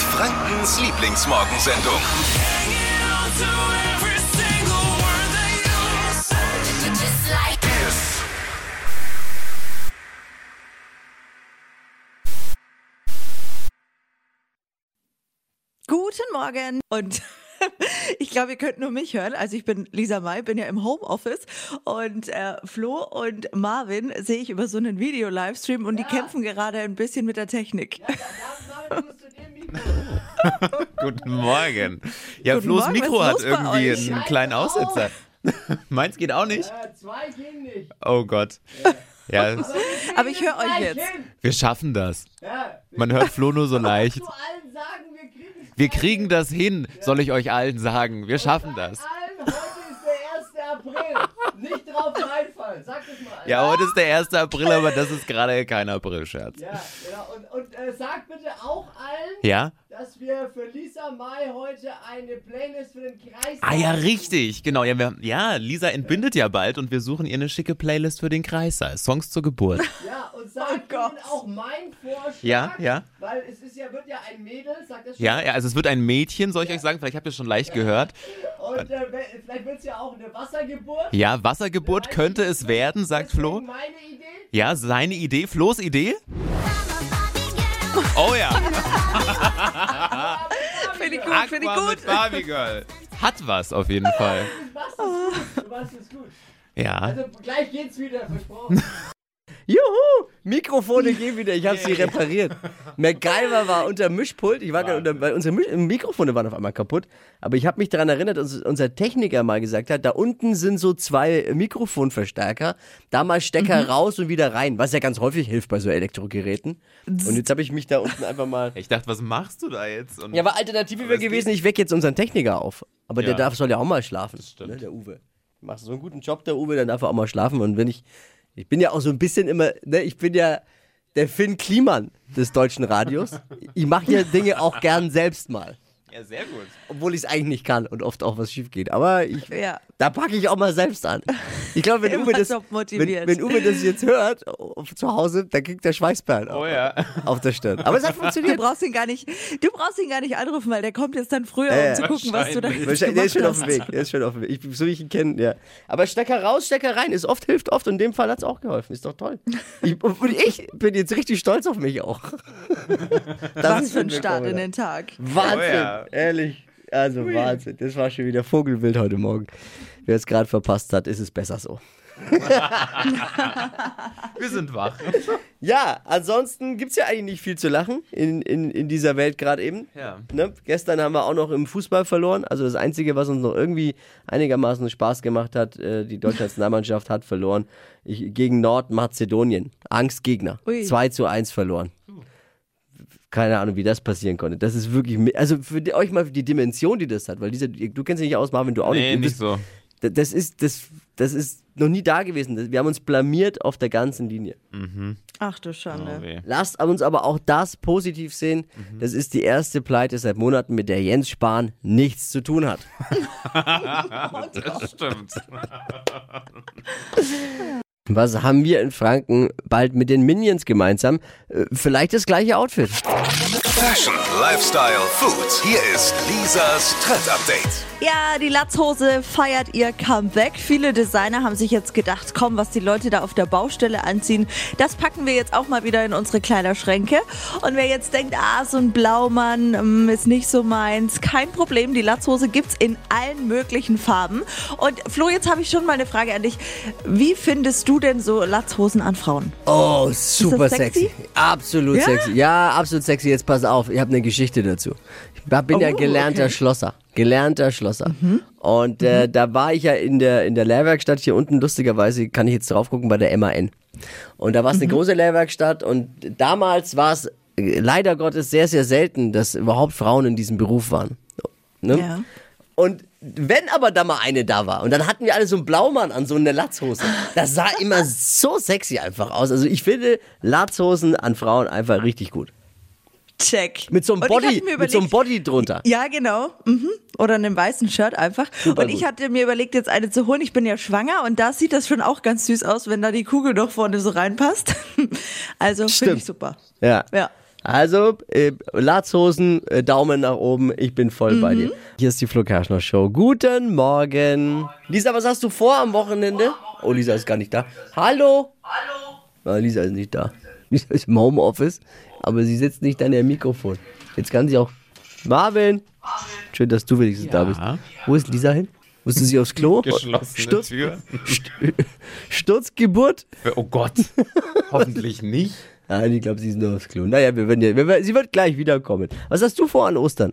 Frankens Lieblingsmorgensendung. Guten Morgen und ich glaube, ihr könnt nur mich hören. Also ich bin Lisa May, bin ja im Homeoffice und äh, Flo und Marvin sehe ich über so einen Video-Livestream und die kämpfen gerade ein bisschen mit der Technik. Guten Morgen. Ja, Guten Flo's Morgen, Mikro hat irgendwie euch? einen kleinen Aussetzer. Meins geht auch nicht. Ja, zwei gehen nicht. Oh Gott. Ja, Aber ich höre euch jetzt. wir schaffen das. Ja, Man hört Flo nur so leicht. wir kriegen das hin, soll ich euch allen sagen. Wir schaffen das. allen. Heute ist der 1. April. Nicht drauf reinfallen. Sag das mal. Ja, heute ist der 1. April, aber das ist gerade kein Aprilscherz. Ja, genau. Und, und äh, sag bitte auch allen, Ja? dass wir für Lisa Mai heute eine Playlist für den Kreis Ah ja, richtig. Genau. Ja, wir, ja, Lisa entbindet ja bald und wir suchen ihr eine schicke Playlist für den Kreissaal. Songs zur Geburt. Ja, und sag Gott. ihnen auch mein Vorschlag. Ja, ja. Weil es ist ja, wird ja ein Mädel, sagt das schon. Ja, ja, also es wird ein Mädchen, soll ich euch sagen? Vielleicht habt ihr es schon leicht gehört. Und äh, vielleicht wird es ja auch eine Wassergeburt. Ja, Wassergeburt könnte es werden, sagt Flo. Meine Idee. Ja, seine Idee, Flo's Idee. Oh ja, Gut, finde ich Aqua gut. mit Barbie Girl. Hat was auf jeden Fall. Du machst es gut. Machst es gut. Ja. Also gleich geht's wieder, versprochen. Juhu! Mikrofone gehen wieder, ich habe sie repariert. MacGyver war unter Mischpult, ich war gerade unter, weil unsere Misch Mikrofone waren auf einmal kaputt. Aber ich habe mich daran erinnert, dass unser Techniker mal gesagt hat, da unten sind so zwei Mikrofonverstärker, da mal Stecker raus und wieder rein, was ja ganz häufig hilft bei so Elektrogeräten. Und jetzt habe ich mich da unten einfach mal... Ich dachte, was machst du da jetzt? Und Ja, aber Alternative wäre es gewesen, ich wecke jetzt unseren Techniker auf. Aber der Ja. darf, soll ja auch mal schlafen. stimmt. Ne, der Uwe. Macht so einen guten Job, der Uwe, dann darf er auch mal schlafen. Und wenn ich, ich bin ja auch so ein bisschen immer, ne, ich bin ja der Finn Kliman des deutschen Radios. Ich mache ja Dinge auch gern selbst mal. Ja, sehr gut. Obwohl ich es eigentlich nicht kann und oft auch was schief geht. Aber ich, Ja. da packe ich auch mal selbst an. Ich glaube, wenn, Uwe das- wenn, wenn Uwe das jetzt hört, zu Hause, dann kriegt der Schweißperlen Oh auf, ja. auf der Stirn. Aber es hat Du funktioniert. brauchst ihn gar nicht, du brauchst ihn gar nicht anrufen, weil der kommt jetzt dann früher, Ja, um zu gucken, was du da Wahrscheinlich, der ist schon gemacht auf dem hast. Weg. Der ist schon auf dem Weg. Ich, so wie ich ihn kenne, ja. Aber Stecker raus, Stecker rein. Ist oft, hilft oft. Und in dem Fall hat es auch geholfen. Ist doch toll. Ich, und ich bin jetzt richtig stolz auf mich auch. Das Was ist für ein Start in den Tag. Wahnsinn. Oh ja. Ehrlich. Also Wahnsinn. Das war schon wieder Vogelwild heute Morgen. Wer es gerade verpasst hat, ist es besser so. Wir sind wach. Ja, ansonsten gibt es ja eigentlich nicht viel zu lachen in, in, in dieser Welt gerade eben. Ja. Ne? Gestern haben wir auch noch im Fußball verloren. Also das Einzige, was uns noch irgendwie einigermaßen Spaß gemacht hat, äh, die deutsche Nationalmannschaft hat verloren ich, gegen Nordmazedonien. Angstgegner. Ui. 2 zu 1 verloren. Keine Ahnung, wie das passieren konnte. Das ist wirklich, also für die, euch mal die Dimension, die das hat, weil diese, du kennst dich nicht aus, Marvin, du auch Nee, nicht. Du nicht so. Da- Das ist, das, das ist noch nie da gewesen. Wir haben uns blamiert auf der ganzen Linie. Ach du Oh, Schande. weh. Lasst uns aber auch das positiv sehen. Das ist die erste Pleite seit Monaten, mit der Jens Spahn nichts zu tun hat. Das stimmt. Was haben wir in Franken bald mit den Minions gemeinsam? Äh, Vielleicht das gleiche Outfit. Fashion, Lifestyle, Food. Hier ist Lisas Trend Update. Ja, die Latzhose feiert ihr Comeback. Viele Designer haben sich jetzt gedacht, komm, was die Leute da auf der Baustelle anziehen, das packen wir jetzt auch mal wieder in unsere Kleiderschränke. Und wer jetzt denkt, ah, so ein Blaumann ähm, ist nicht so meins, kein Problem. Die Latzhose gibt's in allen möglichen Farben. Und Flo, jetzt habe ich schon mal eine Frage an dich. Wie findest du denn so Latzhosen an Frauen? Oh, super das sexy? sexy? Absolut Ja? sexy. Ja, absolut sexy. Jetzt pass auf, ich habe eine Geschichte dazu. Ich bin ja Oh, gelernter okay. Schlosser. Gelernter Schlosser. Und äh, da war ich ja in der, in der Lehrwerkstatt hier unten, lustigerweise kann ich jetzt drauf gucken, bei der MAN. Und da war es eine große Lehrwerkstatt und damals war es leider Gottes sehr, sehr selten, dass überhaupt Frauen in diesem Beruf waren. Ne? Ja. Und wenn aber da mal eine da war und dann hatten wir alle so einen Blaumann an, so eine Latzhose. Das sah immer so sexy einfach aus. Also ich finde Latzhosen an Frauen einfach richtig gut. Check. Mit so einem Body, mir mit so einem überlegt- Body drunter. Ja, genau. Mhm. Oder einem weißen Shirt einfach. Super und ich gut. hatte mir überlegt, jetzt eine zu holen. Ich bin ja schwanger und da sieht das schon auch ganz süß aus, wenn da die Kugel noch vorne so reinpasst. Also finde Stimmt. ich super. Ja. Ja. Also, äh, Latzhosen, äh, Daumen nach oben, ich bin voll bei dir. Hier ist die Flo Kerschner Show. Guten Morgen. Lisa, was hast du vor am Wochenende? Oh, Lisa ist gar nicht da. Hallo? Hallo? Lisa ist nicht da. Lisa ist im Homeoffice, aber sie sitzt nicht an der Mikrofon. Jetzt kann sie auch. Marvin! Schön, dass du wenigstens da bist. Wo ist Lisa hin? Musste sie aufs Klo? Geschlossene Sturz, Tür. Sturzgeburt? Oh Gott. Hoffentlich nicht. Nein, ich glaube, sie ist nur aufs Klo. Naja, wir werden ja, wir, sie wird gleich wiederkommen. Was hast du vor an Ostern?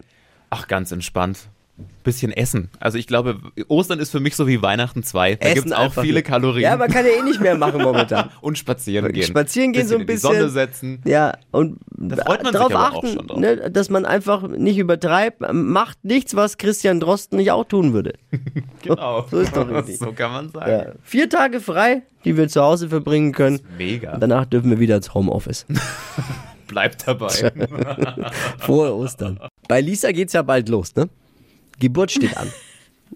Ach, ganz entspannt. Bisschen Essen. Also ich glaube, Ostern ist für mich so wie Weihnachten 2. Da gibt es auch viele nur. Kalorien. Ja, man kann ja eh nicht mehr machen momentan. und spazieren gehen. Spazieren gehen so ein in die bisschen. Sonne setzen. Ja, und freut man darauf achten, drauf. Ne, dass man einfach nicht übertreibt. Macht nichts, was Christian Drosten nicht auch tun würde. Genau. So ist doch richtig. so kann man sagen. Ja. Vier Tage frei, die wir zu Hause verbringen können. Mega. Und danach dürfen wir wieder ins Homeoffice. Bleibt dabei. Frohe Ostern. Bei Lisa geht's ja bald los, ne? Geburt steht an.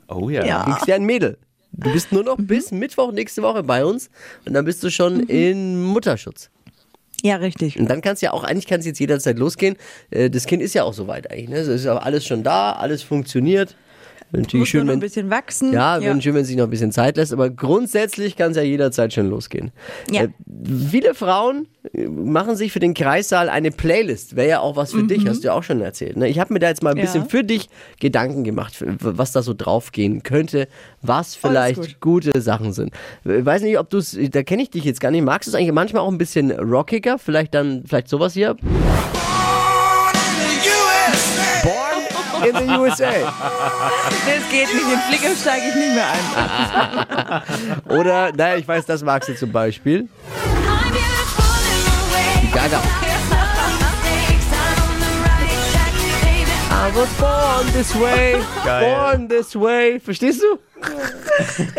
Oh ja. Ja. Du kriegst ja ein Mädel. Du bist nur noch bis Mittwoch nächste Woche bei uns und dann bist du schon in Mutterschutz. Ja, richtig. Und dann kannst du ja auch, eigentlich kann es jetzt jederzeit losgehen. Äh, Das Kind ist ja auch soweit eigentlich. Ne? Es ist ja alles schon da, alles funktioniert. Natürlich schön, noch ein wenn, bisschen wachsen. ja, wäre schön, wenn sich noch ein bisschen Zeit lässt, aber grundsätzlich kann es ja jederzeit schon losgehen. Ja. Äh, viele Frauen äh, machen sich für den Kreissaal eine Playlist. Wäre ja auch was für dich, hast du ja auch schon erzählt. Ne? Ich habe mir da jetzt mal ein Ja. bisschen für dich Gedanken gemacht, was da so draufgehen könnte, was vielleicht gut. gute Sachen sind. Ich weiß nicht, ob du es, da kenne ich dich jetzt gar nicht. Magst du es eigentlich manchmal auch ein bisschen rockiger? Vielleicht dann, vielleicht sowas hier? In the USA. Das geht nicht. In Flicker steige ich nicht mehr ein. Oder, naja, ich weiß, das magst du zum Beispiel. Gaga. I was born this way, Geil. born this way. Verstehst du?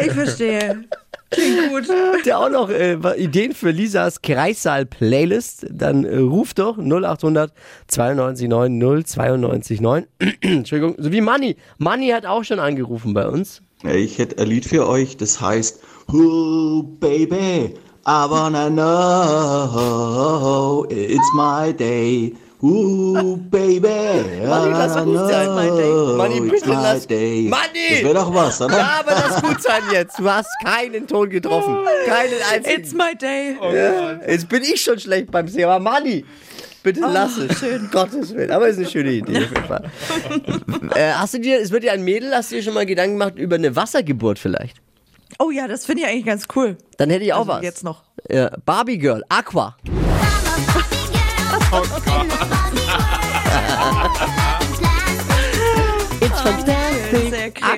Ich verstehe. Klingt gut. Habt ihr auch noch äh, Ideen für Lisas Kreissaal-Playlist? Dann äh, ruft doch 0800 92 9 092 9. Entschuldigung, so wie Manni. Manni hat auch schon angerufen bei uns. Ich hätte ein Lied für euch, das heißt Ooh, baby, I wanna know It's my day Ooh, baby, Manni, lass gut sein, my day. Manni, bitte lass- day Manni! Das wäre doch was, oder? Ja, aber das gut sein jetzt. Du hast keinen Ton getroffen. Keinen einzigen. It's my day. Jetzt bin ich schon schlecht beim Thema. Manni, bitte lass es. Schön. Gottes Willen. Aber ist eine schöne Idee auf jeden Fall. äh, hast du dir, es wird ja ein Mädel, hast du dir schon mal Gedanken gemacht über eine Wassergeburt vielleicht? Oh ja, das finde ich eigentlich ganz cool. Dann hätte ich auch Also was. Jetzt noch. Ja, Barbie Girl, Aqua.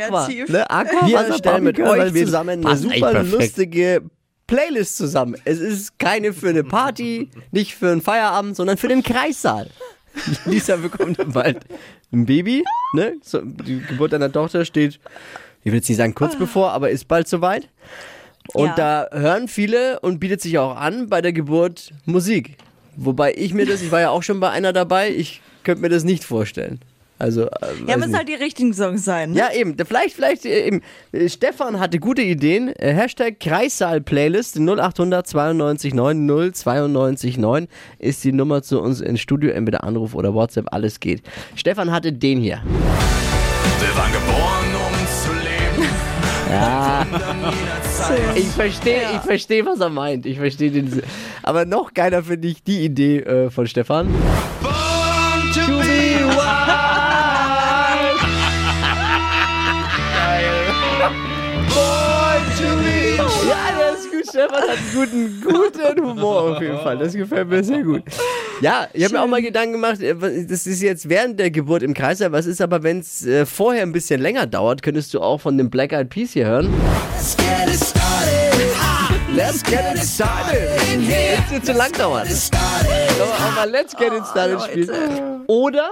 Aqua. Ne? Aqua Wir Wasser, stellen mit euch weil wir zusammen eine super lustige Playlist zusammen. Es ist keine für eine Party, nicht für einen Feierabend, sondern für den Kreissaal. Lisa bekommt bald ein Baby. Ne? So, die Geburt deiner Tochter steht, ich will jetzt nicht sagen kurz bevor, aber ist bald soweit. Und Ja. da hören viele und bietet sich auch an bei der Geburt Musik. Wobei ich mir das, ich war ja auch schon bei einer dabei, ich könnte mir das nicht vorstellen. Also, äh, Ja, müssen halt die richtigen Songs sein. Ne? Ja, eben. Vielleicht, vielleicht äh, eben. Äh, Stefan hatte gute Ideen. Hashtag Kreissaal-Playlist 0800 92 9 092 9 ist die Nummer zu uns ins Studio. Entweder Anruf oder WhatsApp, alles geht. Stefan hatte den hier. Wir waren geboren, um zu leben. Ich verstehe, ich verstehe, was er meint. Ich verstehe den. Aber noch geiler finde ich die Idee äh, von Stefan. Born gut. Stefan hat einen guten, guten Humor auf jeden Fall. Das gefällt mir sehr gut. Ja, ich habe mir auch mal Gedanken gemacht, äh, das ist jetzt während der Geburt im Kreislauf. Was ist aber, wenn es äh, vorher ein bisschen länger dauert, könntest du auch von dem Black Eyed Peas hier hören. Let's get it started. Let's get it started. Es dir zu lang dauert. Können wir auch mal Let's get it started spielen. Oder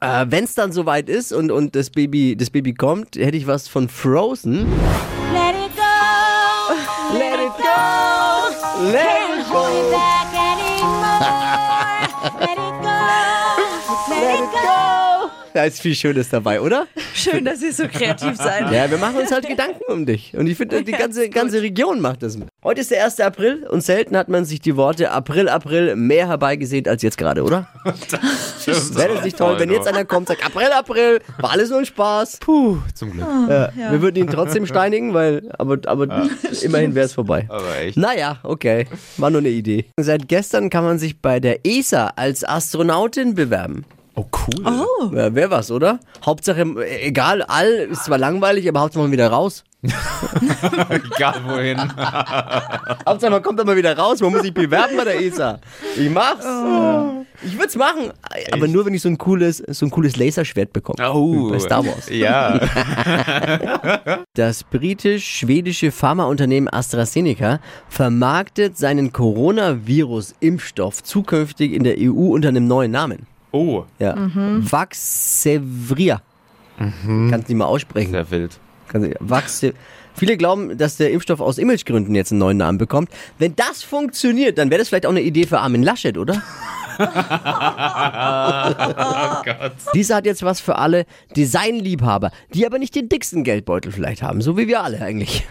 äh, wenn es dann soweit ist und, und das, Baby, das Baby kommt, hätte ich was von Frozen. It Hold it back anymore. Let it Da ist viel Schönes dabei, oder? Schön, dass ihr so kreativ seid. Ja, wir machen uns halt Gedanken um dich. Und ich finde, die Ja, ganze, ganze Region macht das. Heute ist der 1. April und selten hat man sich die Worte April, April mehr herbeigesehnt als jetzt gerade, oder? Wäre das nicht toll, wenn jetzt einer kommt und sagt, April, April, war alles nur ein Spaß. Puh, zum Glück. Ja, Wir würden ihn trotzdem steinigen, weil, aber, aber immerhin wäre es vorbei. Aber echt. Naja, okay. War nur eine Idee. Seit gestern kann man sich bei der ESA als Astronautin bewerben. Oh, cool. Ja, Wäre was, oder? Hauptsache, egal, all ist zwar langweilig, aber Hauptsache man wieder raus. Egal wohin. Hauptsache man kommt dann mal wieder raus, man muss sich bewerben bei der ESA. Ich mach's. Ich würd's machen, aber nur wenn ich so ein cooles, so ein cooles Laserschwert bekomme. Oh. Bei Star Wars. Ja. Das britisch-schwedische Pharmaunternehmen AstraZeneca vermarktet seinen Coronavirus-Impfstoff zukünftig in der EU unter einem neuen Namen. Oh, Ja. Vaxzevria. Kannst nicht mal aussprechen. sehr wild. Vaxe Viele glauben, dass der Impfstoff aus Imagegründen jetzt einen neuen Namen bekommt. Wenn das funktioniert, dann wäre das vielleicht auch eine Idee für Armin Laschet, oder? Oh Gott. Dieser hat jetzt was für alle Designliebhaber, die aber nicht den dicksten Geldbeutel vielleicht haben, so wie wir alle eigentlich.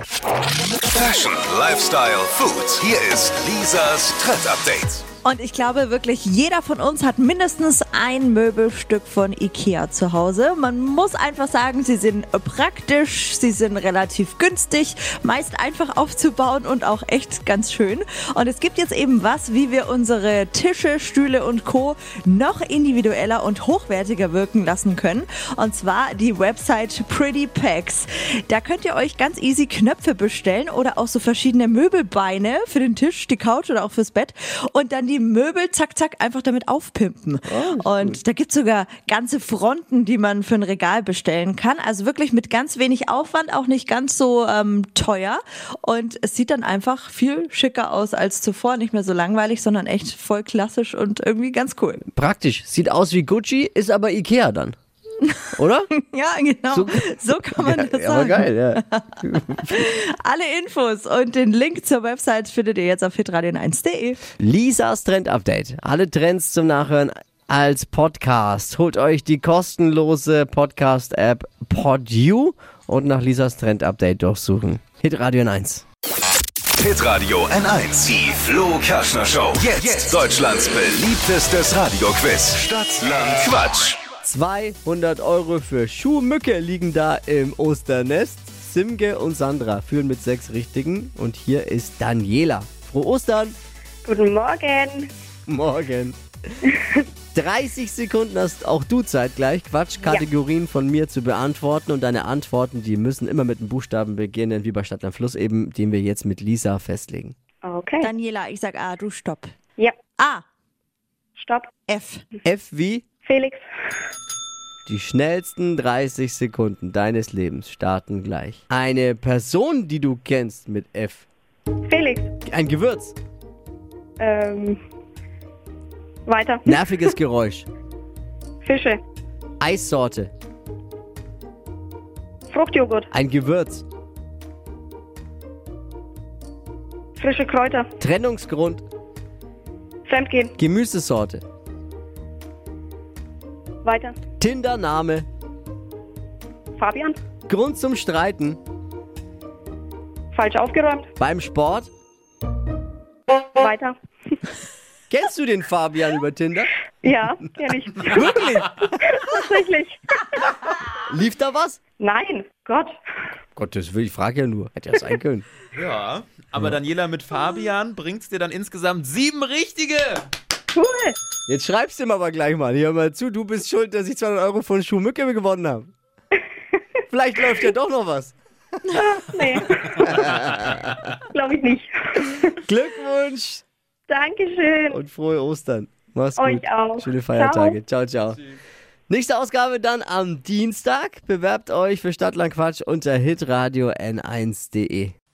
Fashion, Lifestyle, Food. Hier ist Lisas Trend Update. Und ich glaube wirklich, jeder von uns hat mindestens ein Möbelstück von Ikea zu Hause. Man muss einfach sagen, sie sind praktisch, sie sind relativ günstig, meist einfach aufzubauen und auch echt ganz schön. Und es gibt jetzt eben was, wie wir unsere Tische, Stühle und Co. noch individueller und hochwertiger wirken lassen können. Und zwar die Website Pretty Packs. Da könnt ihr euch ganz easy Knöpfe bestellen oder auch so verschiedene Möbelbeine für den Tisch, die Couch oder auch fürs Bett. Und dann die Möbel zack, zack einfach damit aufpimpen. und da gibt's sogar ganze Fronten, die man für ein Regal bestellen kann. Also wirklich mit ganz wenig Aufwand, auch nicht ganz so ähm, teuer. Und es sieht dann einfach viel schicker aus als zuvor. Nicht mehr so langweilig, sondern echt voll klassisch und irgendwie ganz cool. Praktisch. Sieht aus wie Gucci, ist aber Ikea dann. Oder? Ja, genau. So, So- kann man das ja, aber sagen. geil, ja. Alle Infos und den Link zur Website findet ihr jetzt auf hitradion1.de. Lisas Trend Update. Alle Trends zum Nachhören als Podcast. Holt euch die kostenlose Podcast-App PodU und nach Lisas Trend Update durchsuchen. Hit Radio 1. Hitradio N1. Die Flo Kerschner Show. Jetzt, Deutschlands beliebtestes Radioquiz. Stadt, Land, Quatsch. 200 Euro für Schuhmücke liegen da im Osternest. Simge und Sandra führen mit sechs Richtigen. Und hier ist Daniela. Frohe Ostern! Guten Morgen. Morgen. 30 Sekunden hast auch du Zeit gleich, Quatschkategorien von mir zu beantworten. Und deine Antworten, die müssen immer mit einem Buchstaben beginnen, wie bei Stadt am Fluss eben, den wir jetzt mit Lisa festlegen. Okay. Daniela, ich sag A, du stopp. ja, A, stopp. F. F wie Felix. die schnellsten 30 Sekunden deines Lebens starten gleich. Eine Person, die du kennst mit F. Felix. Ein Gewürz. Ähm, weiter. Nerviges Geräusch. Fische. Eissorte. Fruchtjoghurt. Ein Gewürz. Frische Kräuter. Trennungsgrund. Fremdgehen. Gemüsesorte. Weiter. Tinder-Name. Fabian. Grund zum Streiten. Falsch aufgeräumt. Beim Sport. Weiter. Kennst du den Fabian über Tinder? Ja, kenn ich. Wirklich? Tatsächlich. Lief da was? Nein, Gott. Gottes Willen, ich frage ja nur. Hätte ja sein können. Ja, aber Daniela mit Fabian bringt's dir dann insgesamt sieben richtige. Cool. Jetzt schreibst du ihm aber gleich mal. Hör mal zu, du bist schuld, dass ich 200 Euro von Schuhmücke gewonnen habe. Vielleicht läuft ja doch noch was. Nee. Glaube ich nicht. Glückwunsch Dankeschön. und frohe Ostern. Mach's gut. Euch auch. Schöne Feiertage. Ciao, ciao. Nächste Ausgabe dann am Dienstag. Bewerbt euch für Stadtland Quatsch unter hitradio n1.de.